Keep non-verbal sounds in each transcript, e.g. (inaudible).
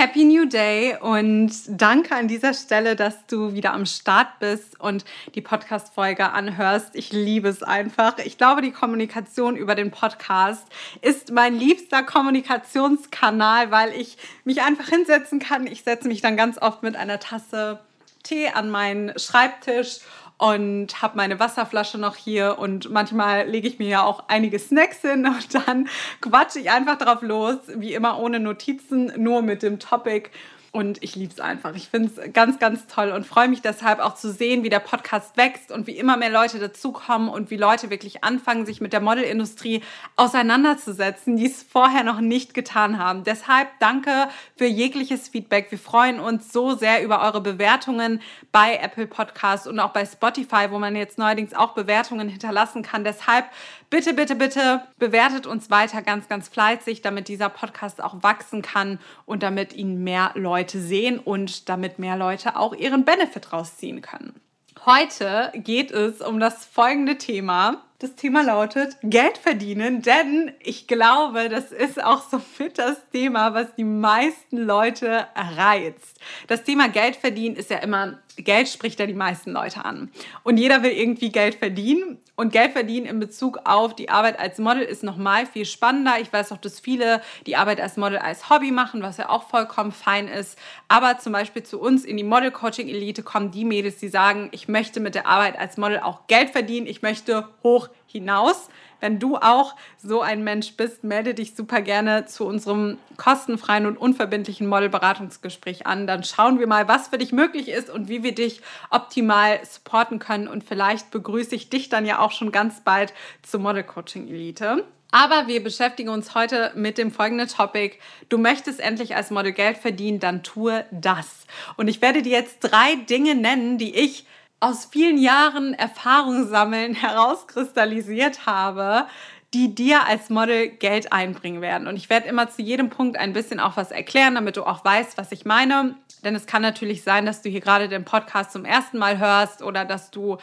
Happy New Day und danke an dieser Stelle, dass du wieder am Start bist und die Podcast-Folge anhörst. Ich liebe es einfach. Ich glaube, die Kommunikation über den Podcast ist mein liebster Kommunikationskanal, weil ich mich einfach hinsetzen kann. Ich setze mich dann ganz oft mit einer Tasse Tee an meinen Schreibtisch und habe meine Wasserflasche noch hier und manchmal lege ich mir ja auch einige Snacks hin und dann quatsche ich einfach drauf los, wie immer ohne Notizen, nur mit dem Topic und ich liebe es einfach. Ich finde es ganz, ganz toll und freue mich deshalb auch zu sehen, wie der Podcast wächst und wie immer mehr Leute dazukommen und wie Leute wirklich anfangen, sich mit der Modelindustrie auseinanderzusetzen, die es vorher noch nicht getan haben. Deshalb danke für jegliches Feedback. Wir freuen uns so sehr über eure Bewertungen bei Apple Podcasts und auch bei Spotify, wo man jetzt neuerdings auch Bewertungen hinterlassen kann. Deshalb bitte, bitte, bitte bewertet uns weiter ganz, ganz fleißig, damit dieser Podcast auch wachsen kann und damit ihn mehr Leute sehen und damit mehr Leute auch ihren Benefit rausziehen können. Heute geht es um das folgende Thema. Das Thema lautet Geld verdienen, denn ich glaube, das ist auch so mit das Thema, was die meisten Leute reizt. Das Thema Geld verdienen ist ja immer, Geld spricht ja die meisten Leute an. Und jeder will irgendwie Geld verdienen. Und Geld verdienen in Bezug auf die Arbeit als Model ist nochmal viel spannender. Ich weiß auch, dass viele die Arbeit als Model als Hobby machen, was ja auch vollkommen fein ist. Aber zum Beispiel zu uns in die Model-Coaching-Elite kommen die Mädels, die sagen, ich möchte mit der Arbeit als Model auch Geld verdienen. Ich möchte hoch hinaus. Wenn du auch so ein Mensch bist, melde dich super gerne zu unserem kostenfreien und unverbindlichen Modelberatungsgespräch an. Dann schauen wir mal, was für dich möglich ist und wie wir dich optimal supporten können. Und vielleicht begrüße ich dich dann ja auch schon ganz bald zur Model Coaching Elite. Aber wir beschäftigen uns heute mit dem folgenden Topic. Du möchtest endlich als Model Geld verdienen, dann tue das. Und ich werde dir jetzt drei Dinge nennen, die ich aus vielen Jahren Erfahrung sammeln (laughs) herauskristallisiert habe, die dir als Model Geld einbringen werden. Und ich werde immer zu jedem Punkt ein bisschen auch was erklären, damit du auch weißt, was ich meine. Denn es kann natürlich sein, dass du hier gerade den Podcast zum ersten Mal hörst oder dass du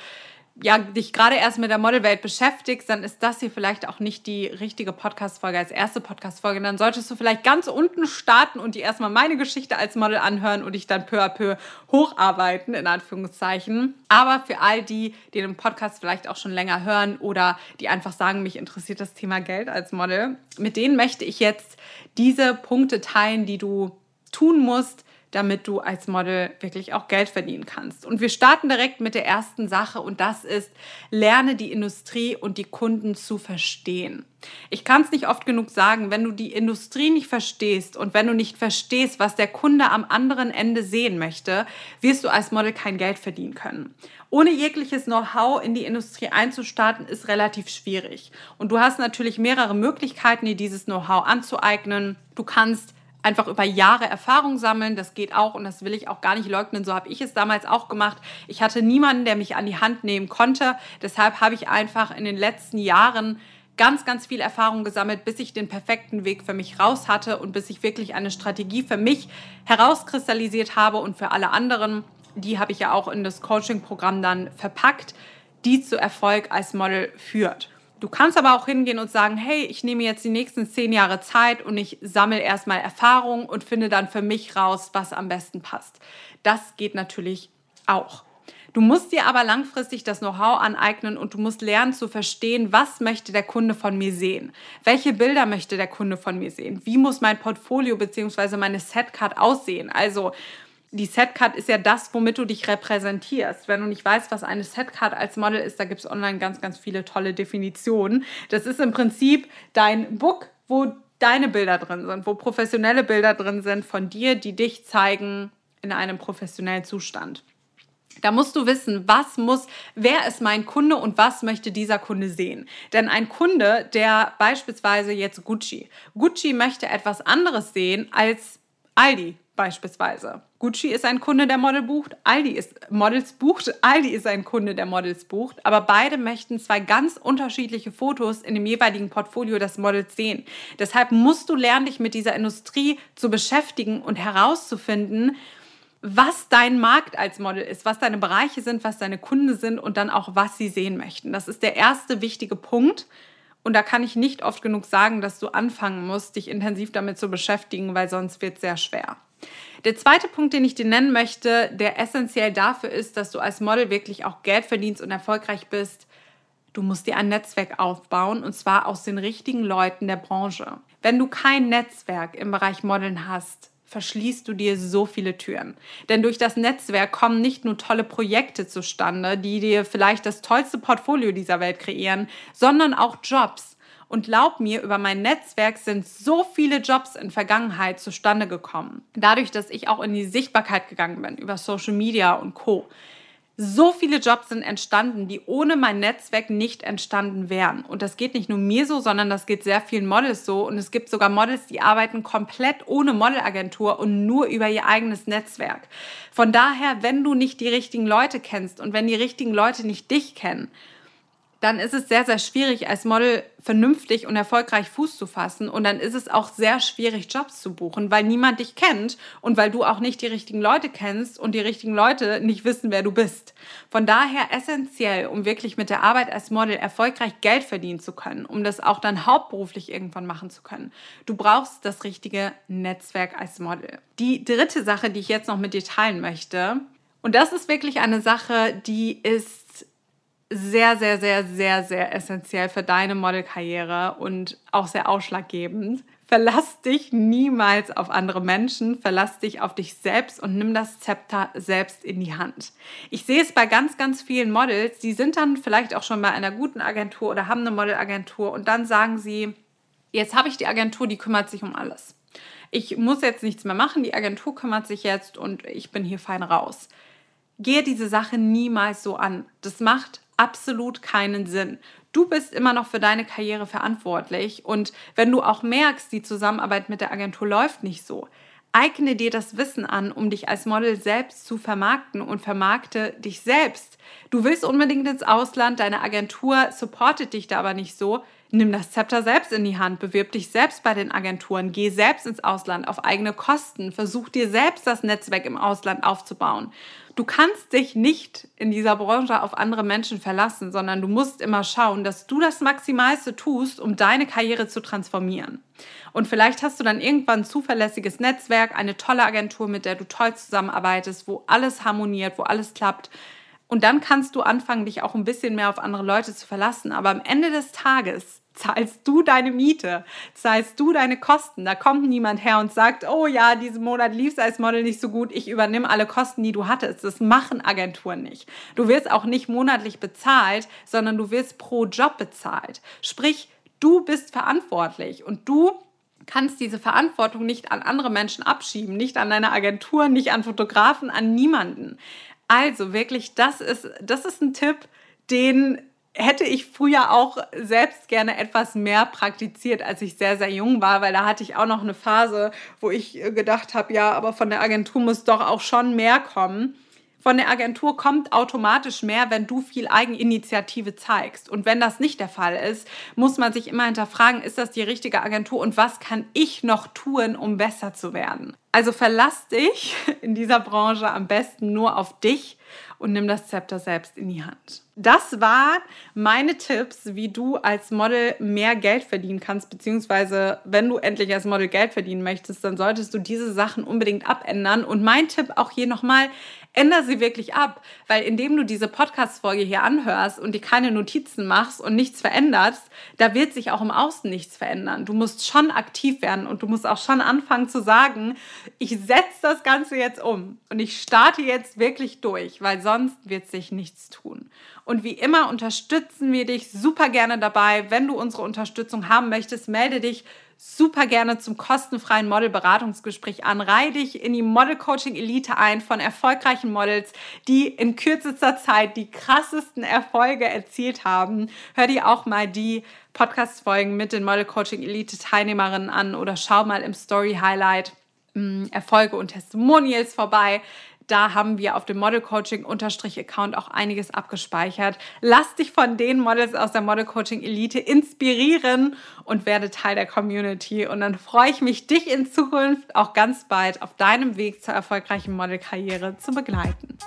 ja, dich gerade erst mit der Modelwelt beschäftigst, dann ist das hier vielleicht auch nicht die richtige Podcast-Folge als erste Podcast-Folge. Dann solltest du vielleicht ganz unten starten und dir erstmal meine Geschichte als Model anhören und dich dann peu à peu hocharbeiten, in Anführungszeichen. Aber für all die, die den Podcast vielleicht auch schon länger hören oder die einfach sagen, mich interessiert das Thema Geld als Model, mit denen möchte ich jetzt diese Punkte teilen, die du tun musst, damit du als Model wirklich auch Geld verdienen kannst. Und wir starten direkt mit der ersten Sache und das ist, lerne die Industrie und die Kunden zu verstehen. Ich kann es nicht oft genug sagen, wenn du die Industrie nicht verstehst und wenn du nicht verstehst, was der Kunde am anderen Ende sehen möchte, wirst du als Model kein Geld verdienen können. Ohne jegliches Know-how in die Industrie einzustarten, ist relativ schwierig. Und du hast natürlich mehrere Möglichkeiten, dir dieses Know-how anzueignen. Du kannst einfach über Jahre Erfahrung sammeln. Das geht auch und das will ich auch gar nicht leugnen. So habe ich es damals auch gemacht. Ich hatte niemanden, der mich an die Hand nehmen konnte. Deshalb habe ich einfach in den letzten Jahren ganz, ganz viel Erfahrung gesammelt, bis ich den perfekten Weg für mich raus hatte und bis ich wirklich eine Strategie für mich herauskristallisiert habe und für alle anderen. Die habe ich ja auch in das Coaching-Programm dann verpackt, die zu Erfolg als Model führt. Du kannst aber auch hingehen und sagen, hey, ich nehme jetzt die nächsten zehn Jahre Zeit und ich sammle erstmal Erfahrung und finde dann für mich raus, was am besten passt. Das geht natürlich auch. Du musst dir aber langfristig das Know-how aneignen und du musst lernen zu verstehen, was möchte der Kunde von mir sehen? Welche Bilder möchte der Kunde von mir sehen? Wie muss mein Portfolio bzw. meine Setcard aussehen? Also die Setcard ist ja das, womit du dich repräsentierst. Wenn du nicht weißt, was eine Setcard als Model ist, da gibt es online ganz, ganz viele tolle Definitionen. Das ist im Prinzip dein Book, wo deine Bilder drin sind, wo professionelle Bilder drin sind von dir, die dich zeigen in einem professionellen Zustand. Da musst du wissen, was muss, wer ist mein Kunde und was möchte dieser Kunde sehen. Denn ein Kunde, der beispielsweise jetzt Gucci, Gucci möchte etwas anderes sehen als Aldi beispielsweise. Gucci ist ein Kunde, der Model bucht, Aldi ist Models bucht, Aldi ist ein Kunde, der Models bucht, aber beide möchten zwei ganz unterschiedliche Fotos in dem jeweiligen Portfolio des Models sehen. Deshalb musst du lernen, dich mit dieser Industrie zu beschäftigen und herauszufinden, was dein Markt als Model ist, was deine Bereiche sind, was deine Kunden sind und dann auch, was sie sehen möchten. Das ist der erste wichtige Punkt. Und da kann ich nicht oft genug sagen, dass du anfangen musst, dich intensiv damit zu beschäftigen, weil sonst wird es sehr schwer. Der zweite Punkt, den ich dir nennen möchte, der essentiell dafür ist, dass du als Model wirklich auch Geld verdienst und erfolgreich bist, du musst dir ein Netzwerk aufbauen und zwar aus den richtigen Leuten der Branche. Wenn du kein Netzwerk im Bereich Modeln hast, verschließt du dir so viele Türen. Denn durch das Netzwerk kommen nicht nur tolle Projekte zustande, die dir vielleicht das tollste Portfolio dieser Welt kreieren, sondern auch Jobs. Und glaub mir, über mein Netzwerk sind so viele Jobs in Vergangenheit zustande gekommen. Dadurch, dass ich auch in die Sichtbarkeit gegangen bin, über Social Media und Co so viele Jobs sind entstanden, die ohne mein Netzwerk nicht entstanden wären. Und das geht nicht nur mir so, sondern das geht sehr vielen Models so. Und es gibt sogar Models, die arbeiten komplett ohne Modelagentur und nur über ihr eigenes Netzwerk. Von daher, wenn du nicht die richtigen Leute kennst und wenn die richtigen Leute nicht dich kennen, dann ist es sehr, sehr schwierig, als Model vernünftig und erfolgreich Fuß zu fassen. Und dann ist es auch sehr schwierig, Jobs zu buchen, weil niemand dich kennt und weil du auch nicht die richtigen Leute kennst und die richtigen Leute nicht wissen, wer du bist. Von daher essentiell, um wirklich mit der Arbeit als Model erfolgreich Geld verdienen zu können, um das auch dann hauptberuflich irgendwann machen zu können. Du brauchst das richtige Netzwerk als Model. Die dritte Sache, die ich jetzt noch mit dir teilen möchte, und das ist wirklich eine Sache, die ist sehr, sehr, sehr, sehr, sehr essentiell für deine Modelkarriere und auch sehr ausschlaggebend. Verlass dich niemals auf andere Menschen, verlass dich auf dich selbst und nimm das Zepter selbst in die Hand. Ich sehe es bei ganz, ganz vielen Models, die sind dann vielleicht auch schon bei einer guten Agentur oder haben eine Modelagentur und dann sagen sie, jetzt habe ich die Agentur, die kümmert sich um alles. Ich muss jetzt nichts mehr machen, die Agentur kümmert sich jetzt und ich bin hier fein raus. Gehe diese Sache niemals so an. Das macht absolut keinen Sinn. Du bist immer noch für deine Karriere verantwortlich und wenn du auch merkst, die Zusammenarbeit mit der Agentur läuft nicht so, eigne dir das Wissen an, um dich als Model selbst zu vermarkten und vermarkte dich selbst. Du willst unbedingt ins Ausland, deine Agentur supportet dich da aber nicht so. Nimm das Zepter selbst in die Hand, bewirb dich selbst bei den Agenturen, geh selbst ins Ausland auf eigene Kosten, versuch dir selbst das Netzwerk im Ausland aufzubauen. Du kannst dich nicht in dieser Branche auf andere Menschen verlassen, sondern du musst immer schauen, dass du das Maximalste tust, um deine Karriere zu transformieren. Und vielleicht hast du dann irgendwann ein zuverlässiges Netzwerk, eine tolle Agentur, mit der du toll zusammenarbeitest, wo alles harmoniert, wo alles klappt. Und dann kannst du anfangen, dich auch ein bisschen mehr auf andere Leute zu verlassen. Aber am Ende des Tages zahlst du deine Miete, zahlst du deine Kosten. Da kommt niemand her und sagt, oh ja, diesen Monat lief es als Model nicht so gut, ich übernehme alle Kosten, die du hattest. Das machen Agenturen nicht. Du wirst auch nicht monatlich bezahlt, sondern du wirst pro Job bezahlt. Sprich, du bist verantwortlich und du kannst diese Verantwortung nicht an andere Menschen abschieben, nicht an deine Agentur, nicht an Fotografen, an niemanden. Also wirklich, das ist, das ist ein Tipp, den hätte ich früher auch selbst gerne etwas mehr praktiziert, als ich sehr, sehr jung war, weil da hatte ich auch noch eine Phase, wo ich gedacht habe, ja, aber von der Agentur muss doch auch schon mehr kommen. Von der Agentur kommt automatisch mehr, wenn du viel Eigeninitiative zeigst. Und wenn das nicht der Fall ist, muss man sich immer hinterfragen, ist das die richtige Agentur und was kann ich noch tun, um besser zu werden? Also verlass dich (laughs) in dieser Branche am besten nur auf dich und nimm das Zepter selbst in die Hand. Das waren meine Tipps, wie du als Model mehr Geld verdienen kannst, beziehungsweise wenn du endlich als Model Geld verdienen möchtest, dann solltest du diese Sachen unbedingt abändern. Und mein Tipp auch hier nochmal, ändere sie wirklich ab, weil indem du diese Podcast-Folge hier anhörst und dir keine Notizen machst und nichts veränderst, da wird sich auch im Außen nichts verändern. Du musst schon aktiv werden und du musst auch schon anfangen zu sagen, ich setze das Ganze jetzt um und ich starte jetzt wirklich durch, weil sonst wird sich nichts tun. Und wie immer unterstützen wir dich super gerne dabei. Wenn du unsere Unterstützung haben möchtest, melde dich super gerne zum kostenfreien Modelberatungsgespräch an. Reihe dich in die Model Coaching Elite ein von erfolgreichen Models, die in kürzester Zeit die krassesten Erfolge erzielt haben. Hör dir auch mal die Podcast-Folgen mit den Model Coaching Elite Teilnehmerinnen an oder schau mal im Story Highlight mm, Erfolge und Testimonials vorbei. Da haben wir auf dem Model Coaching Account auch einiges abgespeichert. Lass dich von den Models aus der Model Coaching Elite inspirieren und werde Teil der Community. Und dann freue ich mich, dich in Zukunft auch ganz bald auf deinem Weg zur erfolgreichen Modelkarriere zu begleiten.